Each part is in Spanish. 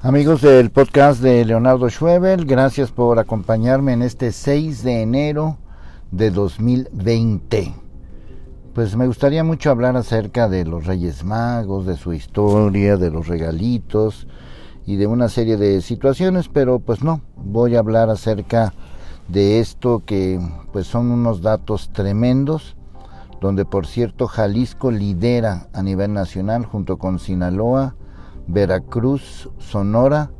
Amigos del podcast de Leonardo Schwebel, gracias por acompañarme en este 6 de enero de 2020. Pues me gustaría mucho hablar acerca de los Reyes Magos, de su historia, de los regalitos y de una serie de situaciones, pero pues no, voy a hablar acerca de esto que pues son unos datos tremendos, donde por cierto Jalisco lidera a nivel nacional junto con Sinaloa, Veracruz, Sonora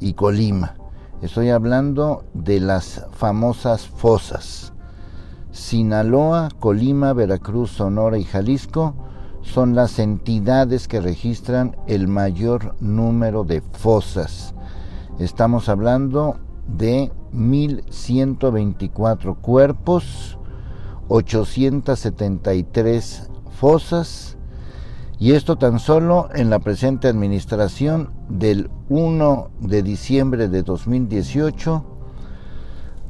y Colima. Estoy hablando de las famosas fosas. Sinaloa, Colima, Veracruz, Sonora y Jalisco son las entidades que registran el mayor número de fosas. Estamos hablando de 1.124 cuerpos, 873 fosas, y esto tan solo en la presente administración del 1 de diciembre de 2018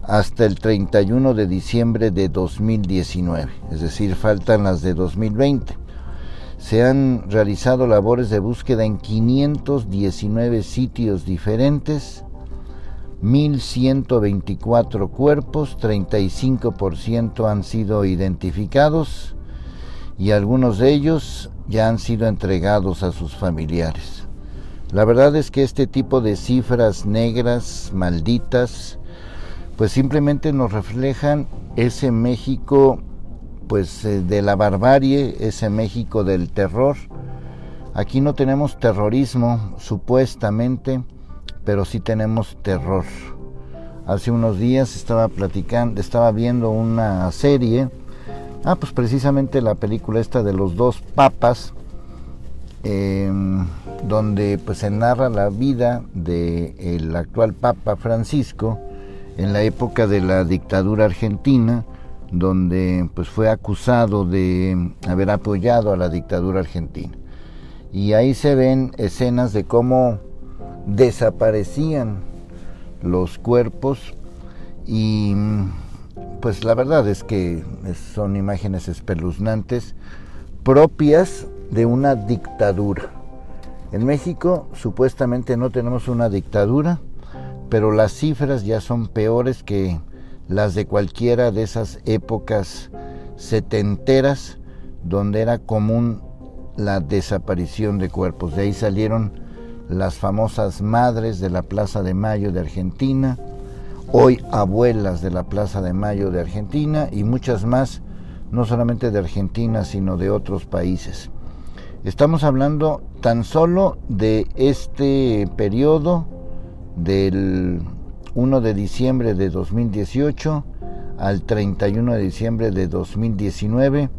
hasta el 31 de diciembre de 2019, es decir, faltan las de 2020. Se han realizado labores de búsqueda en 519 sitios diferentes, 1.124 cuerpos, 35% han sido identificados y algunos de ellos ya han sido entregados a sus familiares. La verdad es que este tipo de cifras negras, malditas, pues simplemente nos reflejan ese México pues eh, de la barbarie, ese México del terror. Aquí no tenemos terrorismo, supuestamente, pero sí tenemos terror. Hace unos días estaba platicando, estaba viendo una serie Ah, pues precisamente la película esta de los dos papas, em, donde pues se narra la vida del actual Papa Francisco en la época de la dictadura argentina, donde pues fue acusado de haber apoyado a la dictadura argentina. Y ahí se ven escenas de cómo desaparecían los cuerpos y pues la verdad es que son imágenes espeluznantes propias de una dictadura. En México supuestamente no tenemos una dictadura, pero las cifras ya son peores que las de cualquiera de esas épocas setenteras donde era común la desaparición de cuerpos. De ahí salieron las famosas madres de la Plaza de Mayo de Argentina, hoy abuelas de la Plaza de Mayo de Argentina y muchas más, no solamente de Argentina, sino de otros países. Estamos hablando tan solo de este periodo del 1 de diciembre de 2018 al 31 de diciembre de 2019,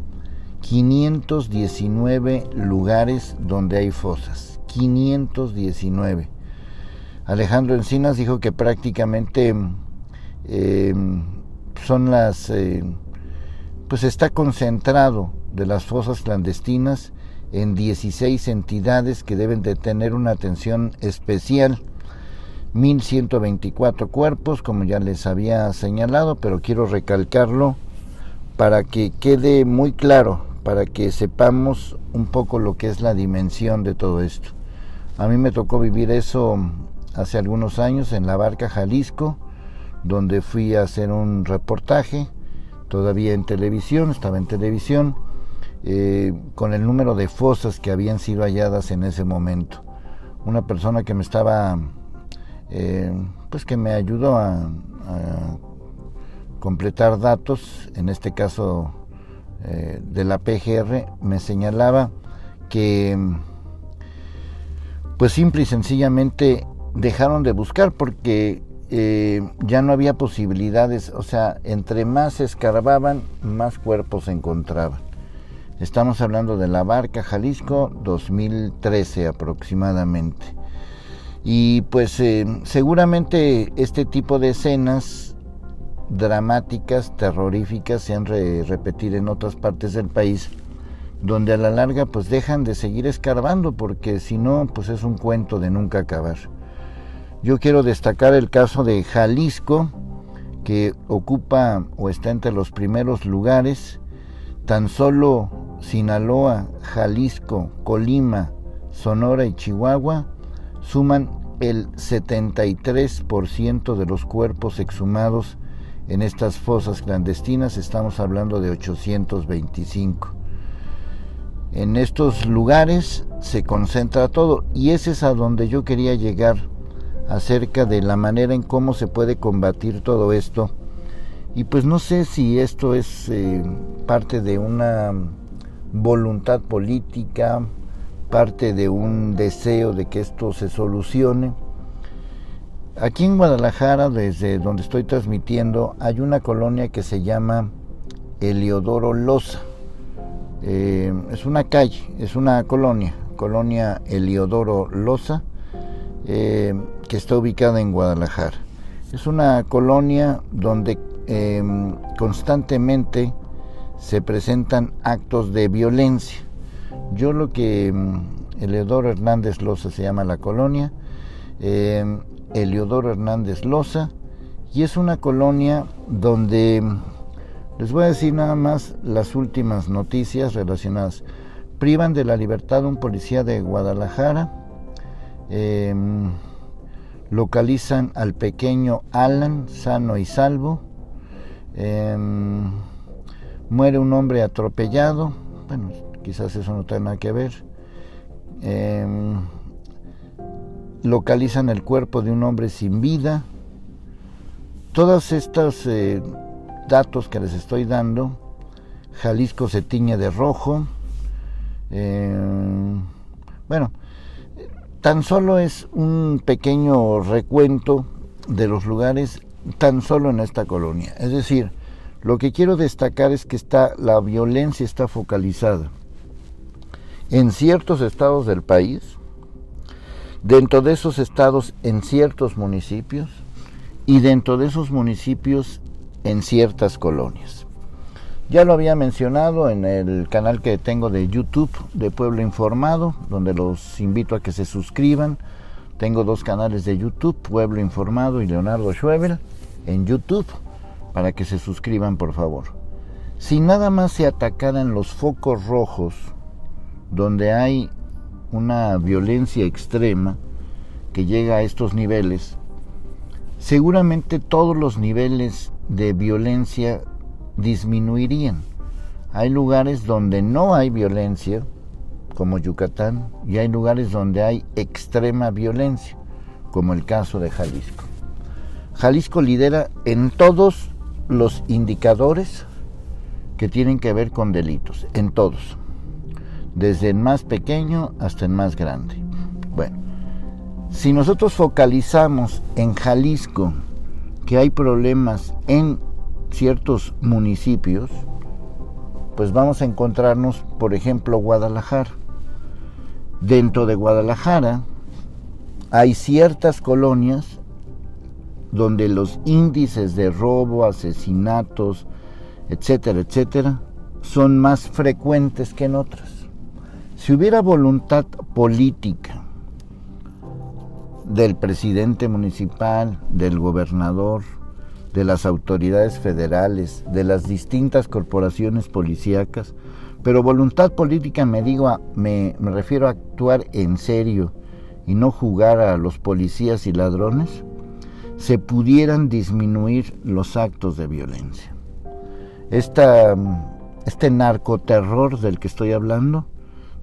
519 lugares donde hay fosas. 519. Alejandro Encinas dijo que prácticamente eh, son las, eh, pues está concentrado de las fosas clandestinas en 16 entidades que deben de tener una atención especial. 1124 cuerpos, como ya les había señalado, pero quiero recalcarlo para que quede muy claro, para que sepamos un poco lo que es la dimensión de todo esto. A mí me tocó vivir eso hace algunos años en la barca Jalisco, donde fui a hacer un reportaje, todavía en televisión, estaba en televisión, eh, con el número de fosas que habían sido halladas en ese momento. Una persona que me estaba, eh, pues que me ayudó a, completar datos, en este caso eh, de la PGR, me señalaba que, pues simple y sencillamente dejaron de buscar porque eh, ya no había posibilidades, o sea, entre más escarbaban, más cuerpos se encontraban. Estamos hablando de la barca Jalisco 2013 aproximadamente. Y pues eh, seguramente este tipo de escenas dramáticas, terroríficas, se han de repetir en otras partes del país, donde a la larga pues dejan de seguir escarbando, porque si no, pues es un cuento de nunca acabar. Yo quiero destacar el caso de Jalisco, que ocupa o está entre los primeros lugares. Tan solo Sinaloa, Jalisco, Colima, Sonora y Chihuahua suman el 73% de los cuerpos exhumados en estas fosas clandestinas, estamos hablando de 825. En estos lugares se concentra todo y ese es a donde yo quería llegar acerca de la manera en cómo se puede combatir todo esto. Y pues no sé si esto es eh, parte de una voluntad política, parte de un deseo de que esto se solucione. Aquí en Guadalajara, desde donde estoy transmitiendo, hay una colonia que se llama Eliodoro Loza. Eh, es una calle, es una colonia, colonia Eliodoro Loza, eh, que está ubicada en Guadalajara. Es una colonia donde em, constantemente se presentan actos de violencia. Yo lo que em, Eliodoro Hernández Loza se llama la colonia, eh, Eliodoro Hernández Loza, y es una colonia donde les voy a decir nada más las últimas noticias relacionadas. Privan de la libertad un policía de Guadalajara. Em, localizan al pequeño Alan sano y salvo. Em, muere un hombre atropellado. Bueno, quizás eso no tenga nada que ver. Em, localizan el cuerpo de un hombre sin vida. Todas estas eh, datos que les estoy dando, Jalisco se tiñe de rojo. Bueno, tan solo es un pequeño recuento de los lugares tan solo en esta colonia. Es decir, lo que quiero destacar es que está la violencia está focalizada en ciertos estados del país, dentro de esos estados en ciertos municipios y dentro de esos municipios en ciertas colonias. Ya lo había mencionado en el canal que tengo de YouTube de Pueblo Informado, donde los invito a que se suscriban. Tengo dos canales de YouTube, Pueblo Informado y Leonardo Schwebel, en YouTube, para que se suscriban por favor. Si nada más se atacaran los focos rojos, donde hay una violencia extrema que llega a estos niveles, seguramente todos los niveles de violencia disminuirían. Hay lugares donde no hay violencia, como Yucatán, y hay lugares donde hay extrema violencia, como el caso de Jalisco. Jalisco lidera en todos los indicadores que tienen que ver con delitos, en todos, desde el más pequeño hasta el más grande. Bueno, si nosotros focalizamos en Jalisco que hay problemas en ciertos municipios, pues vamos a encontrarnos, por ejemplo, Guadalajara. Dentro de Guadalajara hay ciertas colonias donde los índices de robo, asesinatos, etcétera, etcétera, son más frecuentes que en otras. Si hubiera voluntad política del presidente municipal, del gobernador, de las autoridades federales, de las distintas corporaciones policíacas, pero voluntad política me me, me refiero a actuar en serio y no jugar a los policías y ladrones, se pudieran disminuir los actos de violencia. Esta, este narcoterror del que estoy hablando,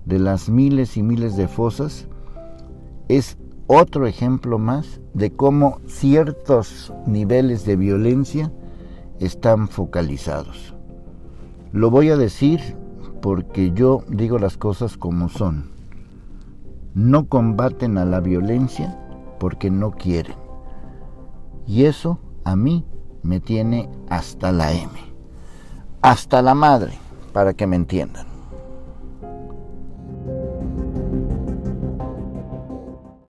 de las miles y miles de fosas, es otro ejemplo más de cómo ciertos niveles de violencia están focalizados. Lo voy a decir porque yo digo las cosas como son. No combaten a la violencia porque no quieren. Y eso a mí me tiene hasta la M. Hasta la madre, para que me entiendan.